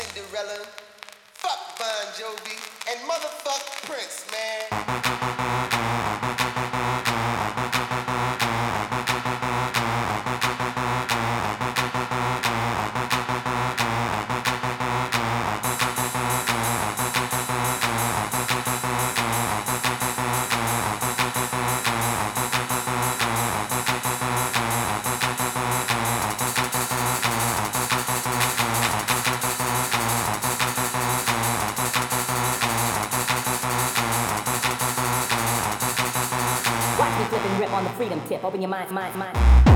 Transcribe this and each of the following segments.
Cinderella, fuck Bon Jovi, and motherfuck Prince, man. open your mind, mind, mind.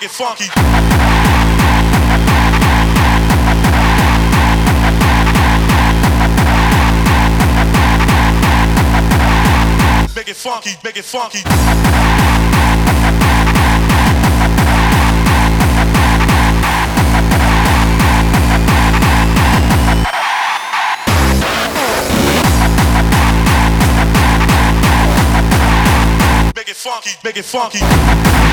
make it funky. Make it funky, make it funky. Make it funky, make it funky.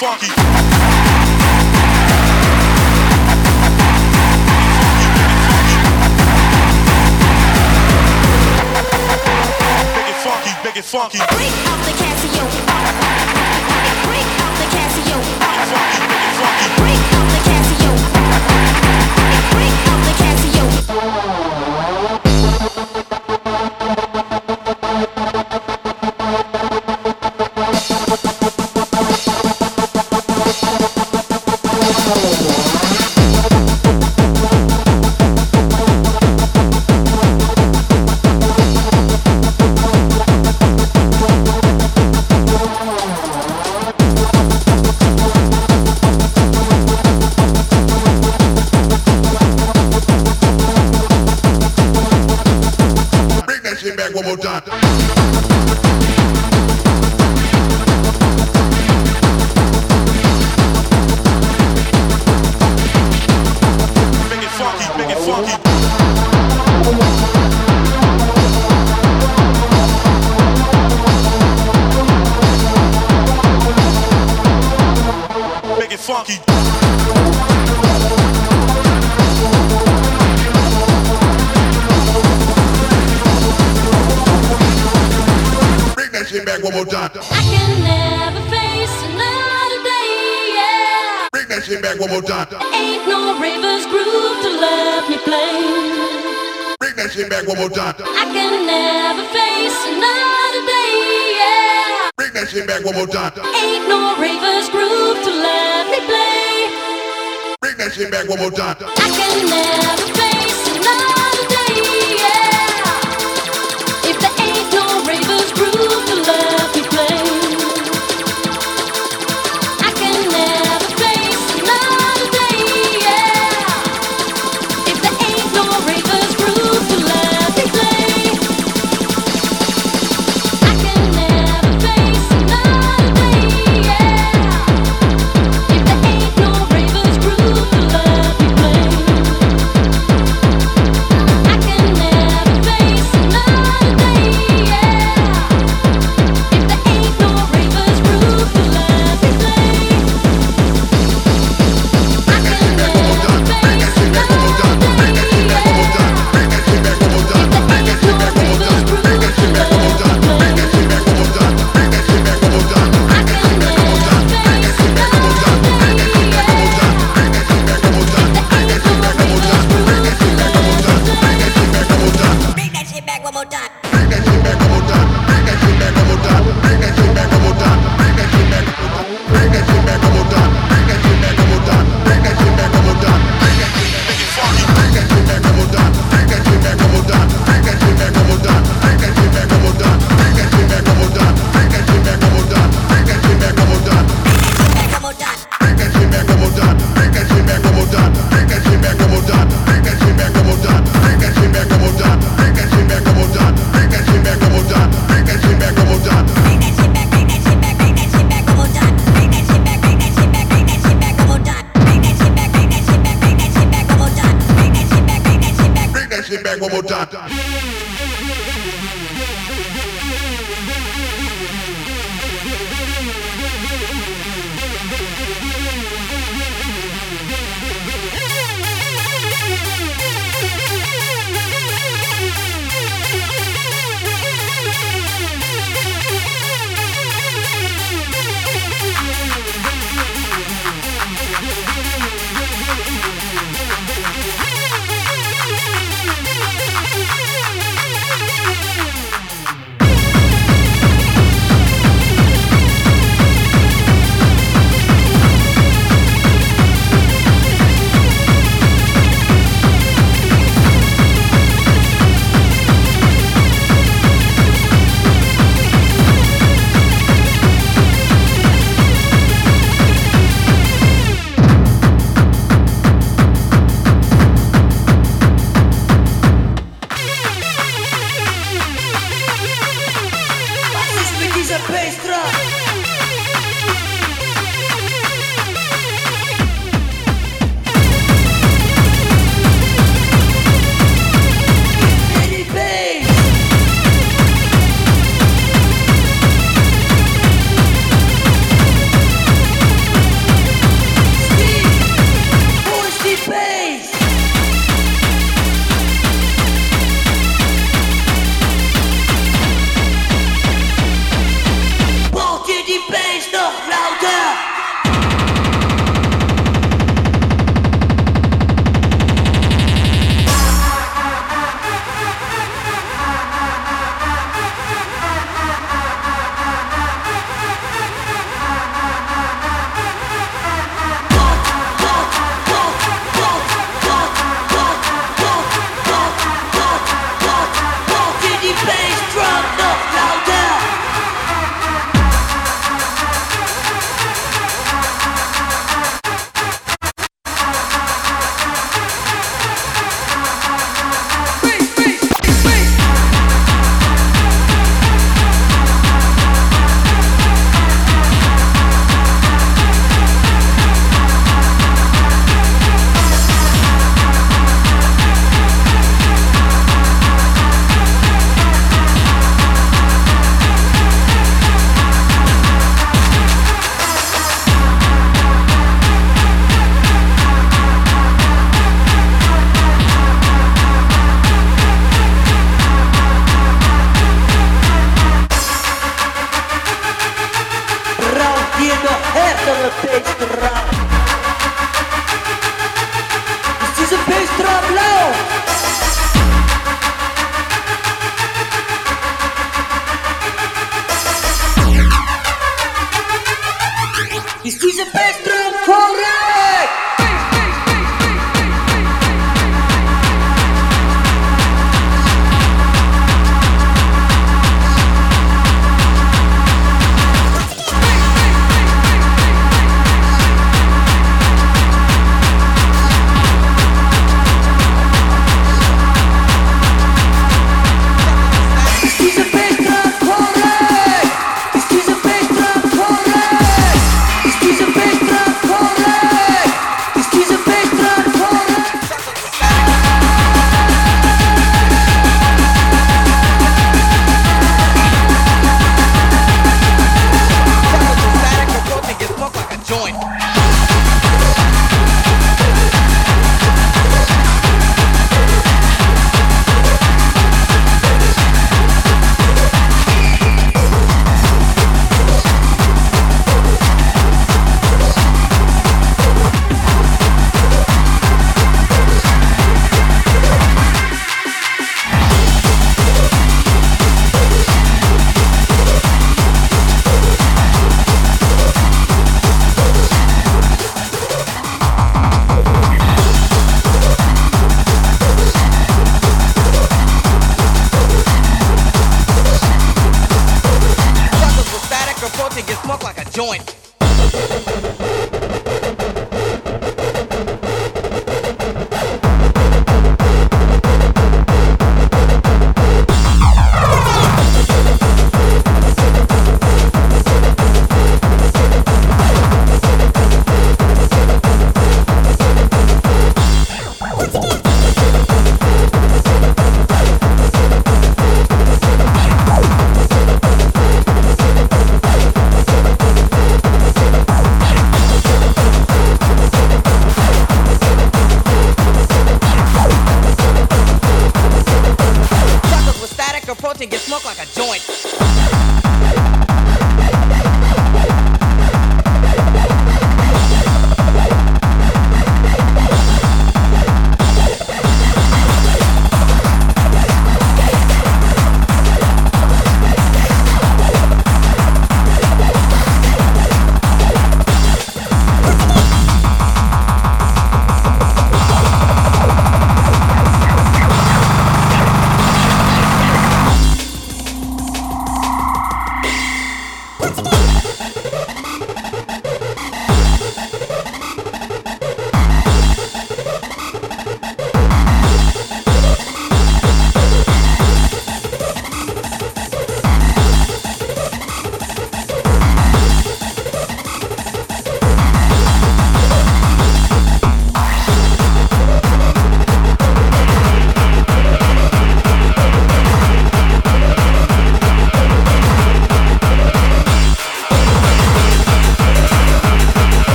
funky. Funky. Break off the Casio.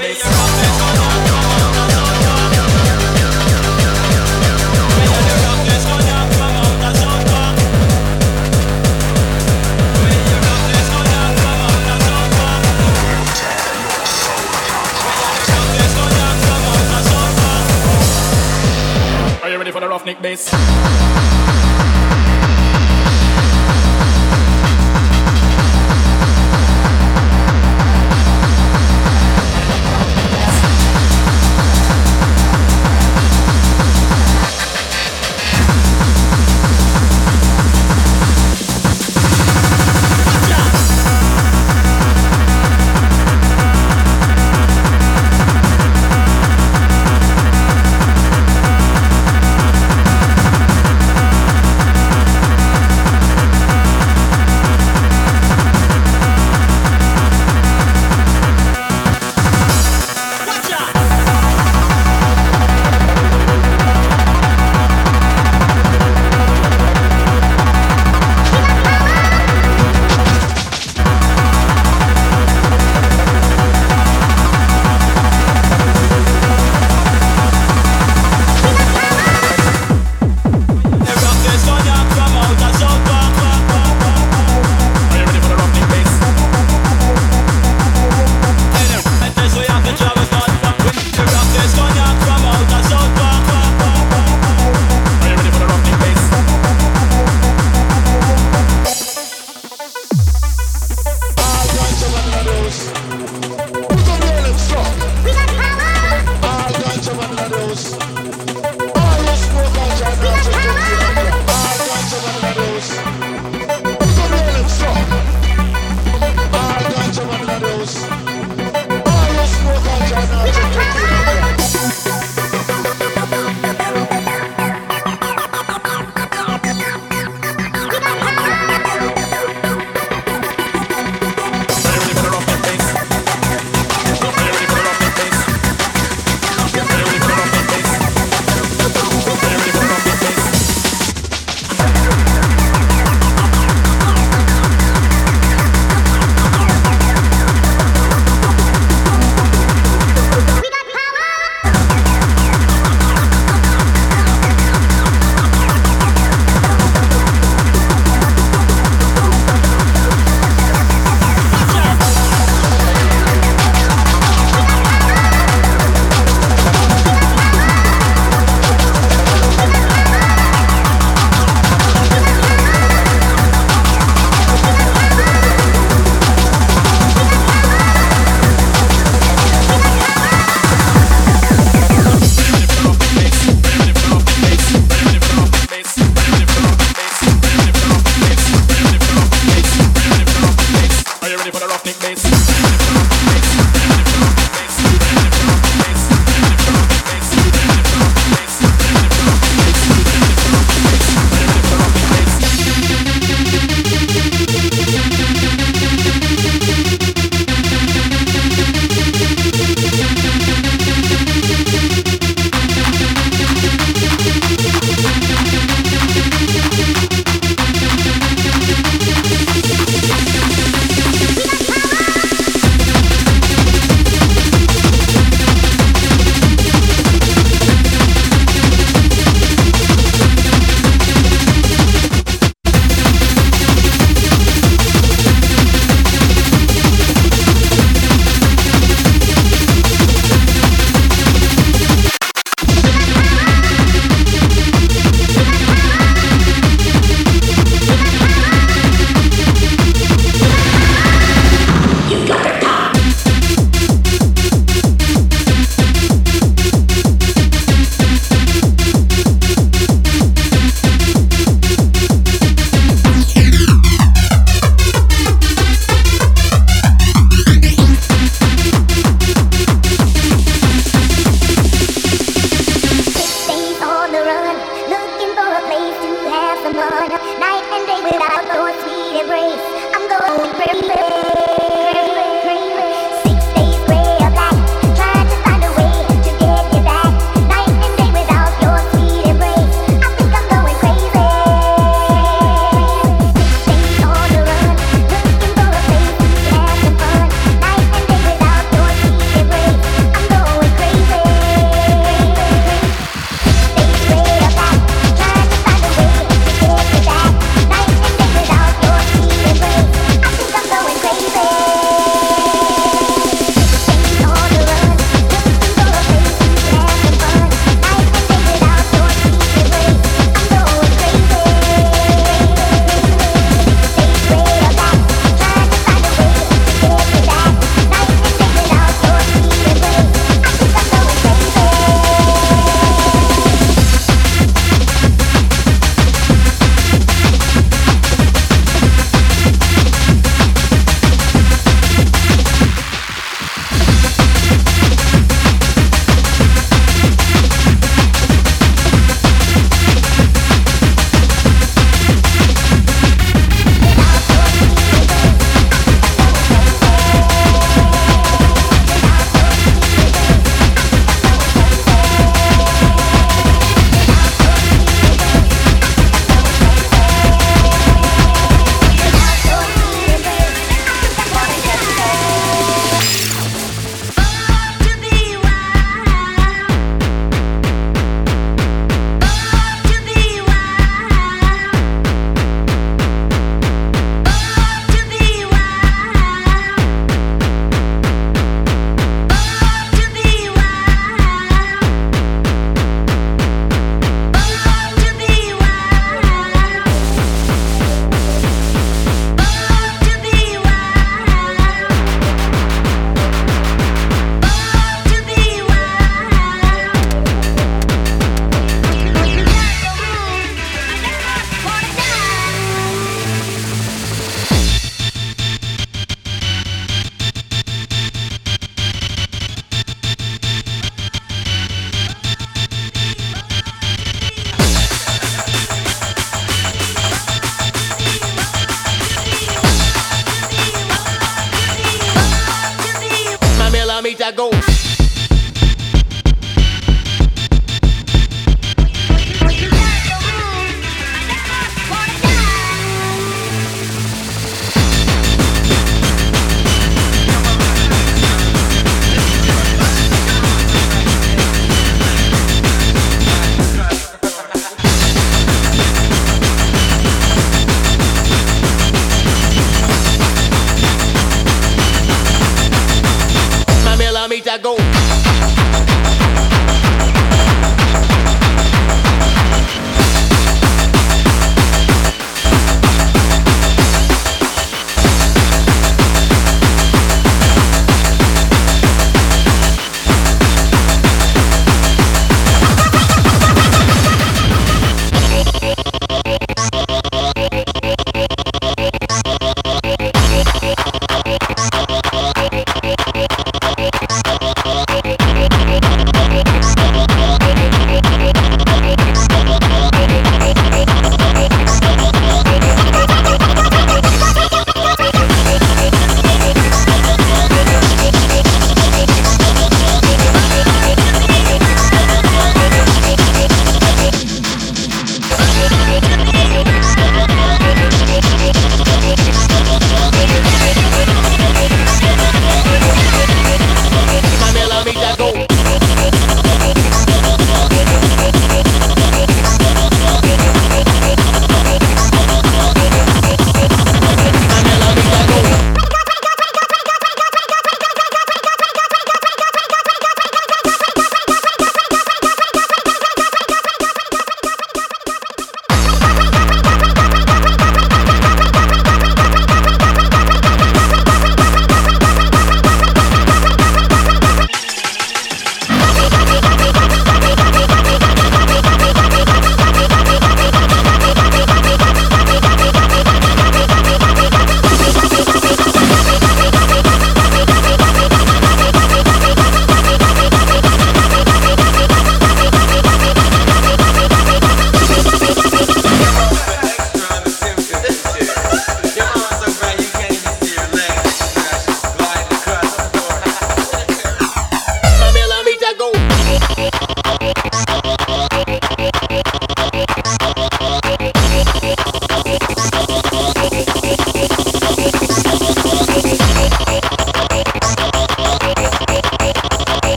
ways.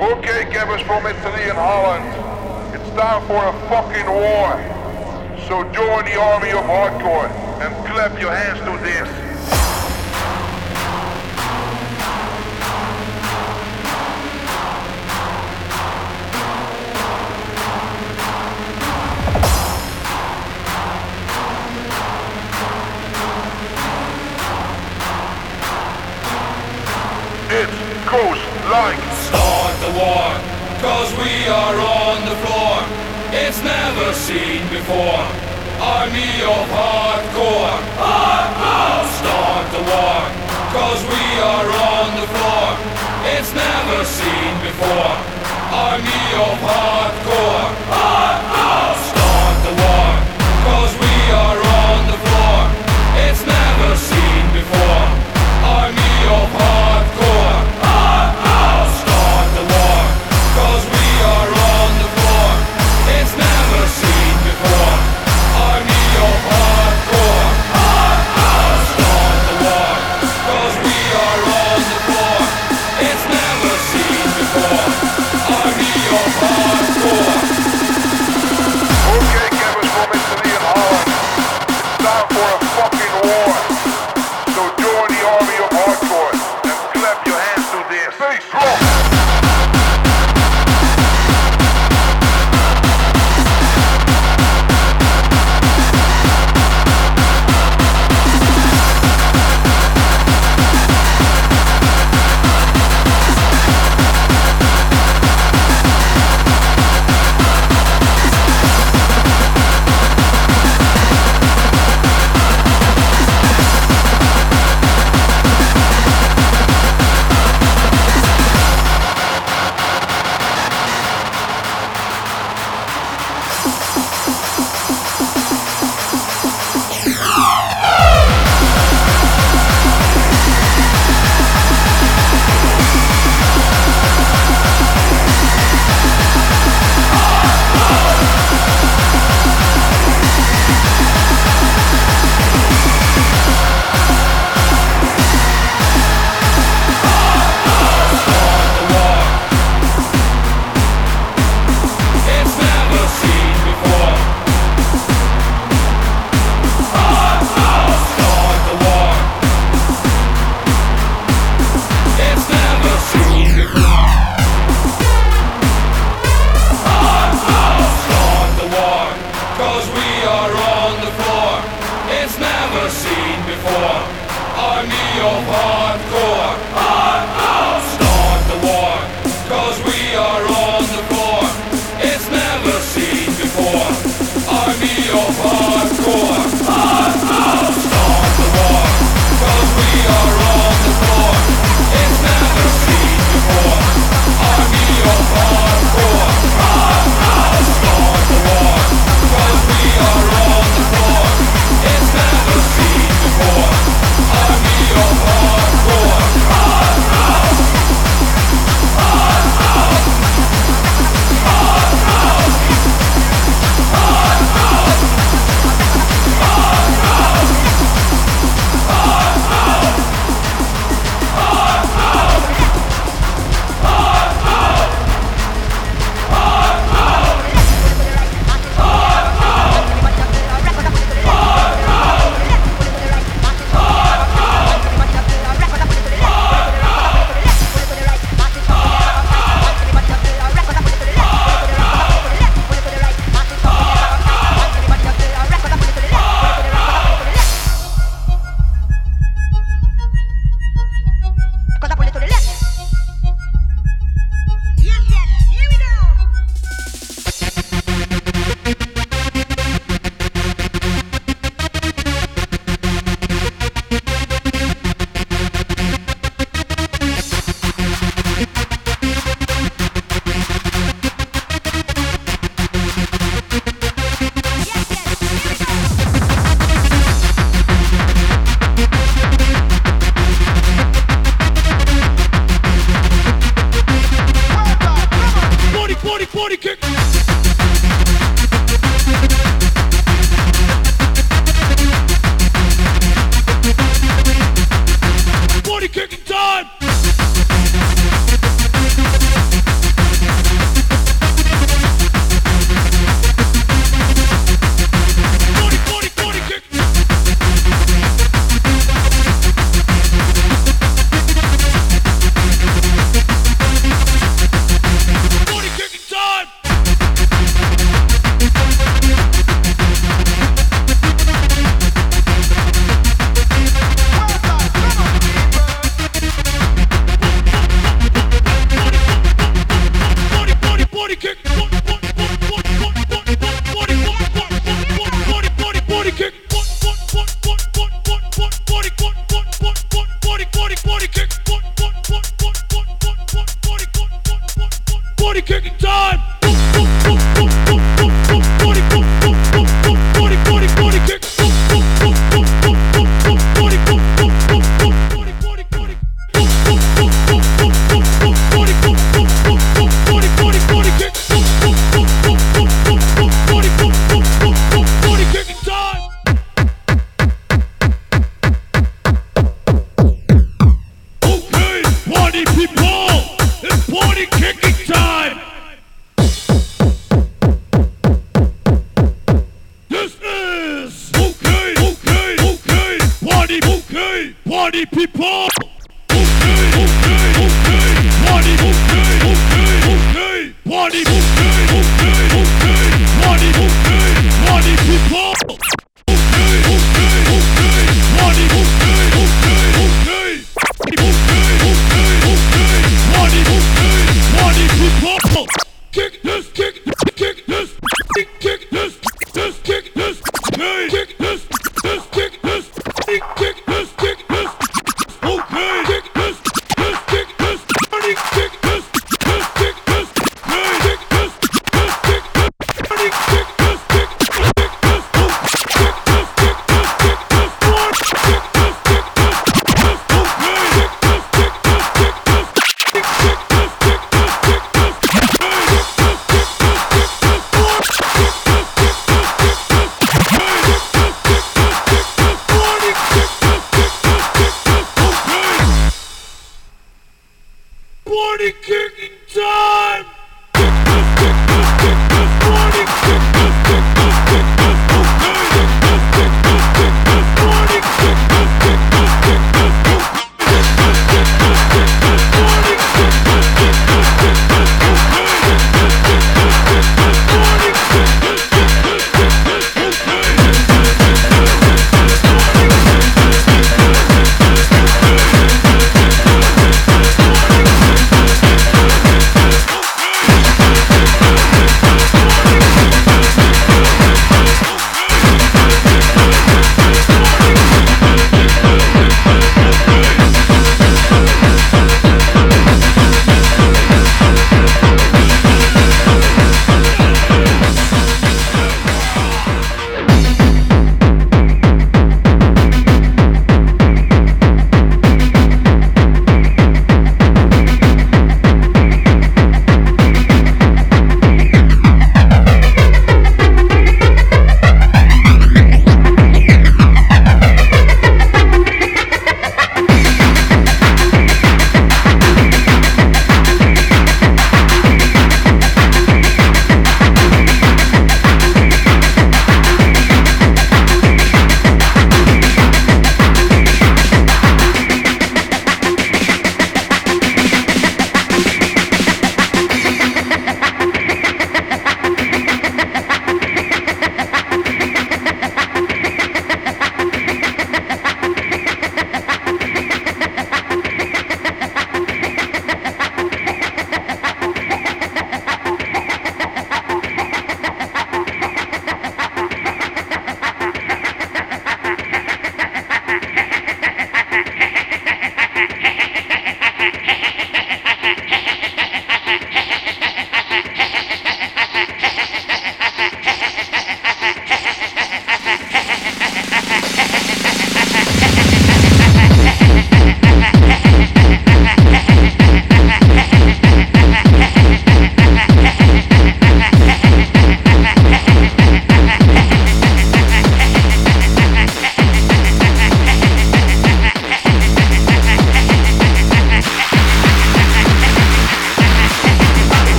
Okay, gamers from Italy and Holland. It's time for a fucking war. So join the army of hardcore and clap your hands to this. The war, cause we are on the floor. It's never seen before. Army of hardcore. Hardcore! Start the war, cause we are on the floor. It's never seen before. Army of hardcore. Hardcore! Start the war, cause we are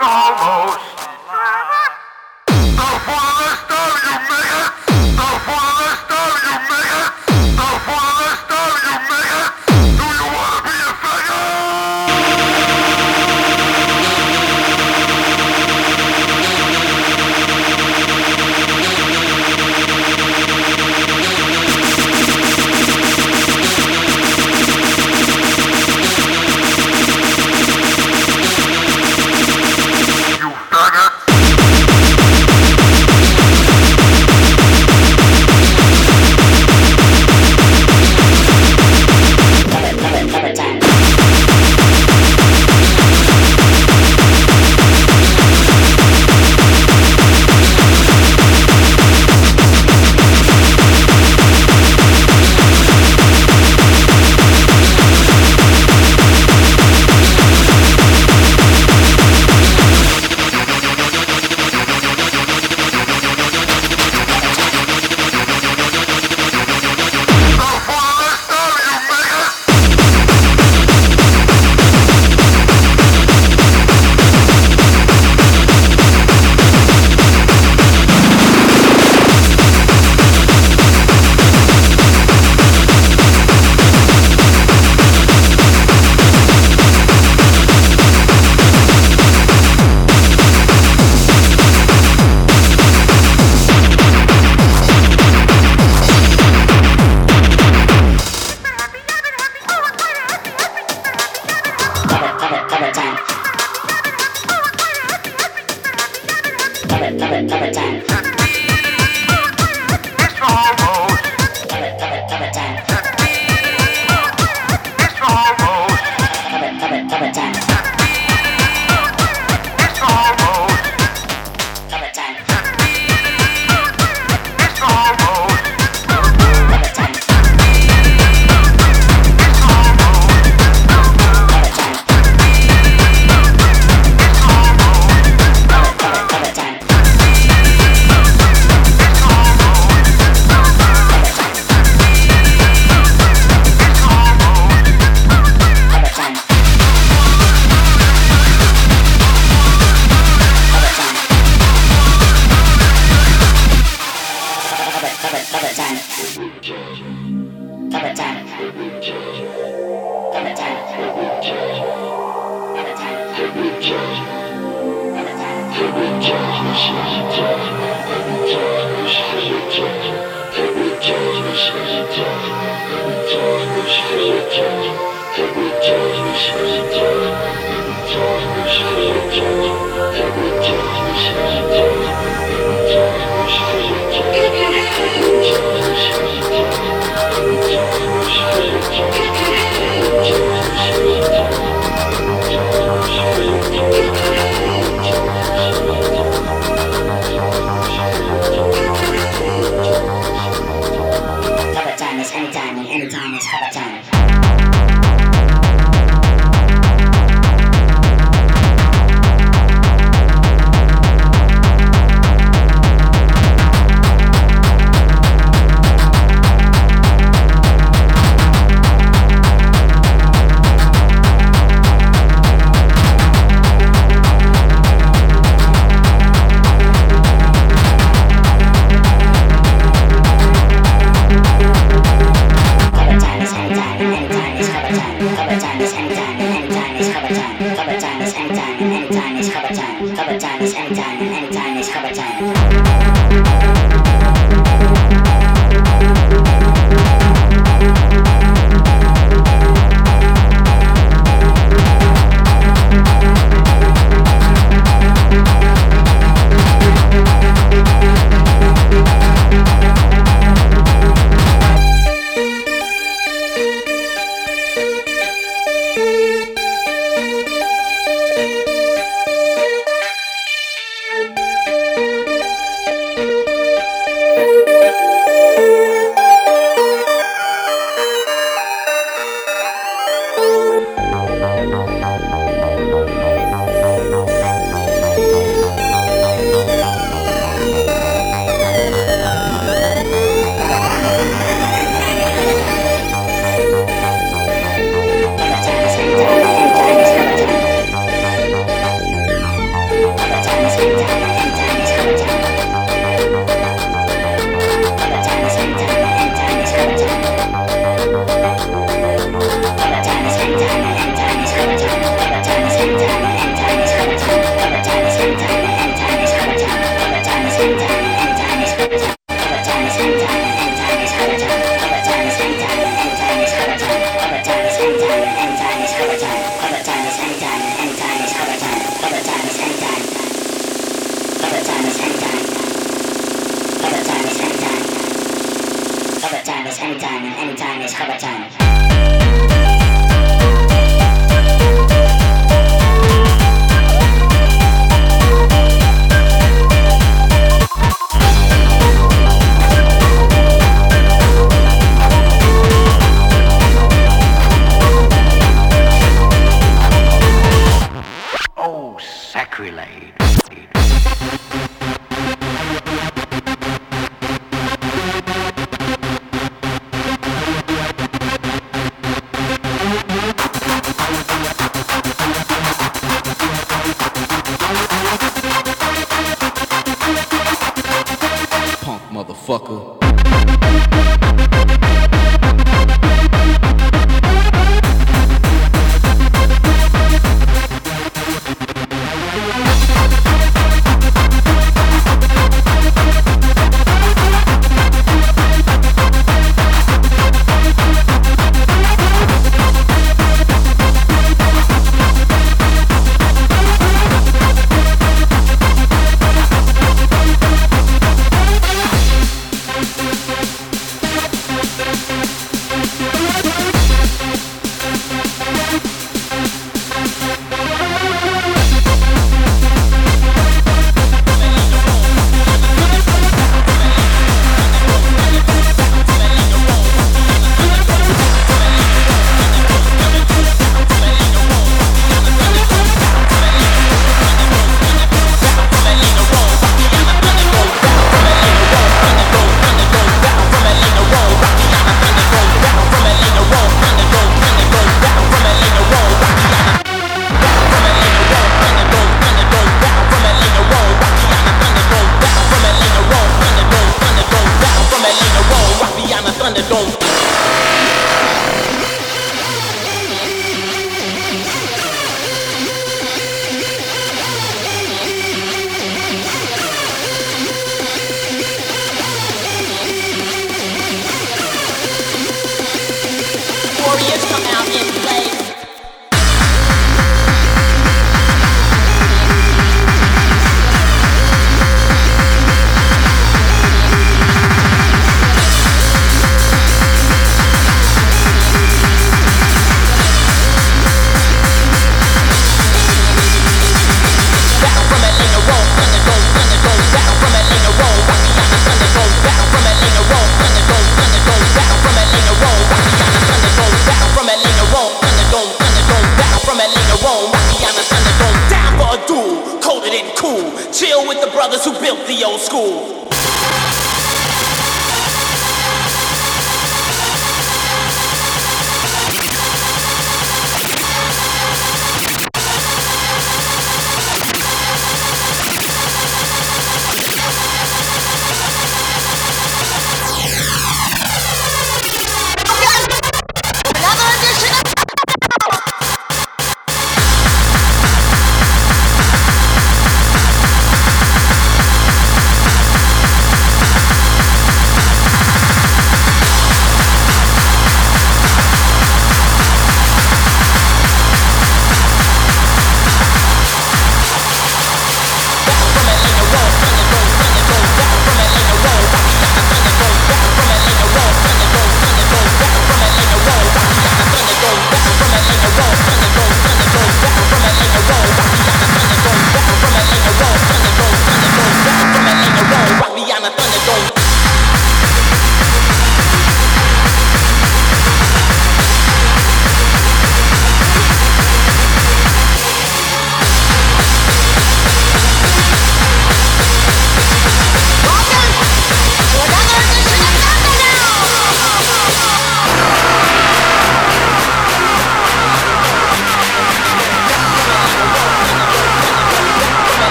almost.